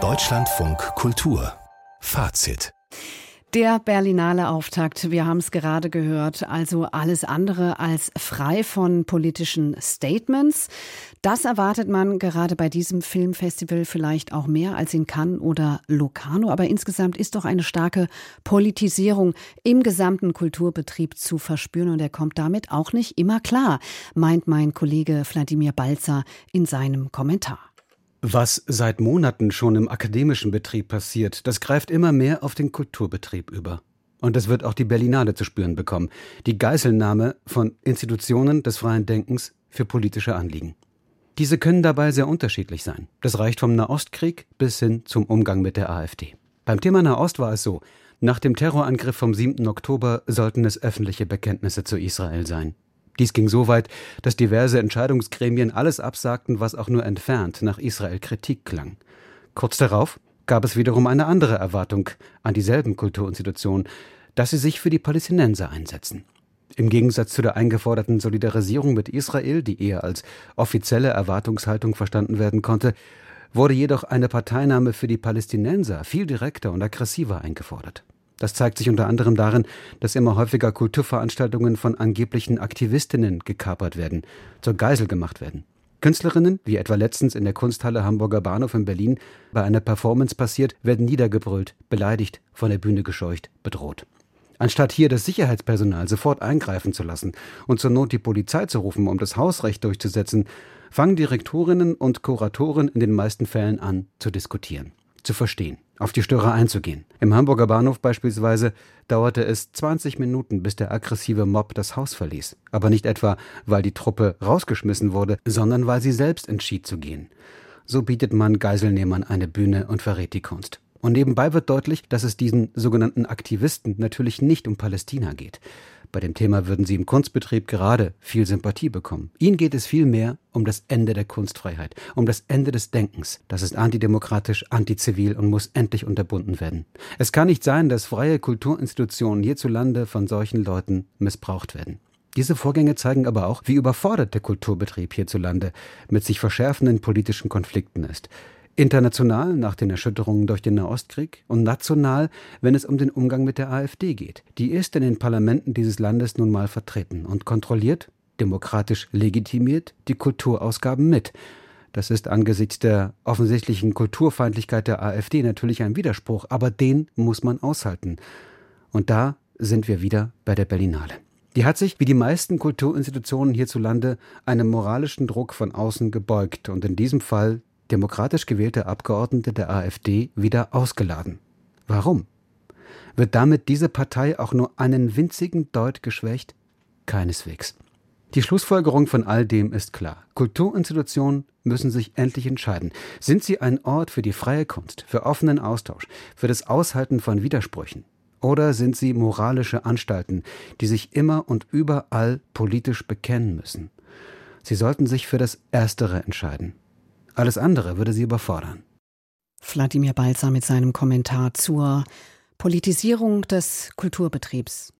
Deutschlandfunk Kultur. Fazit. Der Berlinale Auftakt, wir haben es gerade gehört, also alles andere als frei von politischen Statements. Das erwartet man gerade bei diesem Filmfestival vielleicht auch mehr als in Cannes oder Locarno, aber insgesamt ist doch eine starke Politisierung im gesamten Kulturbetrieb zu verspüren. Und er kommt damit auch nicht immer klar, meint mein Kollege Wladimir Balzer in seinem Kommentar. Was seit Monaten schon im akademischen Betrieb passiert, das greift immer mehr auf den Kulturbetrieb über. Und das wird auch die Berlinale zu spüren bekommen. Die Geiselnahme von Institutionen des freien Denkens für politische Anliegen. Diese können dabei sehr unterschiedlich sein. Das reicht vom Nahostkrieg bis hin zum Umgang mit der AfD. Beim Thema Nahost war es so, nach dem Terrorangriff vom 7. Oktober sollten es öffentliche Bekenntnisse zu Israel sein. Dies ging so weit, dass diverse Entscheidungsgremien alles absagten, was auch nur entfernt nach Israel Kritik klang. Kurz darauf gab es wiederum eine andere Erwartung an dieselben Kulturinstitutionen, dass sie sich für die Palästinenser einsetzen. Im Gegensatz zu der eingeforderten Solidarisierung mit Israel, die eher als offizielle Erwartungshaltung verstanden werden konnte, wurde jedoch eine Parteinahme für die Palästinenser viel direkter und aggressiver eingefordert. Das zeigt sich unter anderem darin, dass immer häufiger Kulturveranstaltungen von angeblichen Aktivistinnen gekapert werden, zur Geisel gemacht werden. Künstlerinnen, wie etwa letztens in der Kunsthalle Hamburger Bahnhof in Berlin bei einer Performance passiert, werden niedergebrüllt, beleidigt, von der Bühne gescheucht, bedroht. Anstatt hier das Sicherheitspersonal sofort eingreifen zu lassen und zur Not die Polizei zu rufen, um das Hausrecht durchzusetzen, fangen Direktorinnen und Kuratoren in den meisten Fällen an zu diskutieren zu verstehen, auf die Störer einzugehen. Im Hamburger Bahnhof beispielsweise dauerte es 20 Minuten, bis der aggressive Mob das Haus verließ. Aber nicht etwa, weil die Truppe rausgeschmissen wurde, sondern weil sie selbst entschied zu gehen. So bietet man Geiselnehmern eine Bühne und verrät die Kunst. Und nebenbei wird deutlich, dass es diesen sogenannten Aktivisten natürlich nicht um Palästina geht. Bei dem Thema würden sie im Kunstbetrieb gerade viel Sympathie bekommen. Ihnen geht es vielmehr um das Ende der Kunstfreiheit, um das Ende des Denkens. Das ist antidemokratisch, antizivil und muss endlich unterbunden werden. Es kann nicht sein, dass freie Kulturinstitutionen hierzulande von solchen Leuten missbraucht werden. Diese Vorgänge zeigen aber auch, wie überfordert der Kulturbetrieb hierzulande mit sich verschärfenden politischen Konflikten ist. International nach den Erschütterungen durch den Nahostkrieg und national, wenn es um den Umgang mit der AfD geht. Die ist in den Parlamenten dieses Landes nun mal vertreten und kontrolliert, demokratisch legitimiert, die Kulturausgaben mit. Das ist angesichts der offensichtlichen Kulturfeindlichkeit der AfD natürlich ein Widerspruch, aber den muss man aushalten. Und da sind wir wieder bei der Berlinale. Die hat sich, wie die meisten Kulturinstitutionen hierzulande, einem moralischen Druck von außen gebeugt und in diesem Fall demokratisch gewählte Abgeordnete der AfD wieder ausgeladen. Warum? Wird damit diese Partei auch nur einen winzigen Deut geschwächt? Keineswegs. Die Schlussfolgerung von all dem ist klar. Kulturinstitutionen müssen sich endlich entscheiden. Sind sie ein Ort für die freie Kunst, für offenen Austausch, für das Aushalten von Widersprüchen? Oder sind sie moralische Anstalten, die sich immer und überall politisch bekennen müssen? Sie sollten sich für das Erstere entscheiden. Alles andere würde sie überfordern. Wladimir Balzer mit seinem Kommentar zur Politisierung des Kulturbetriebs.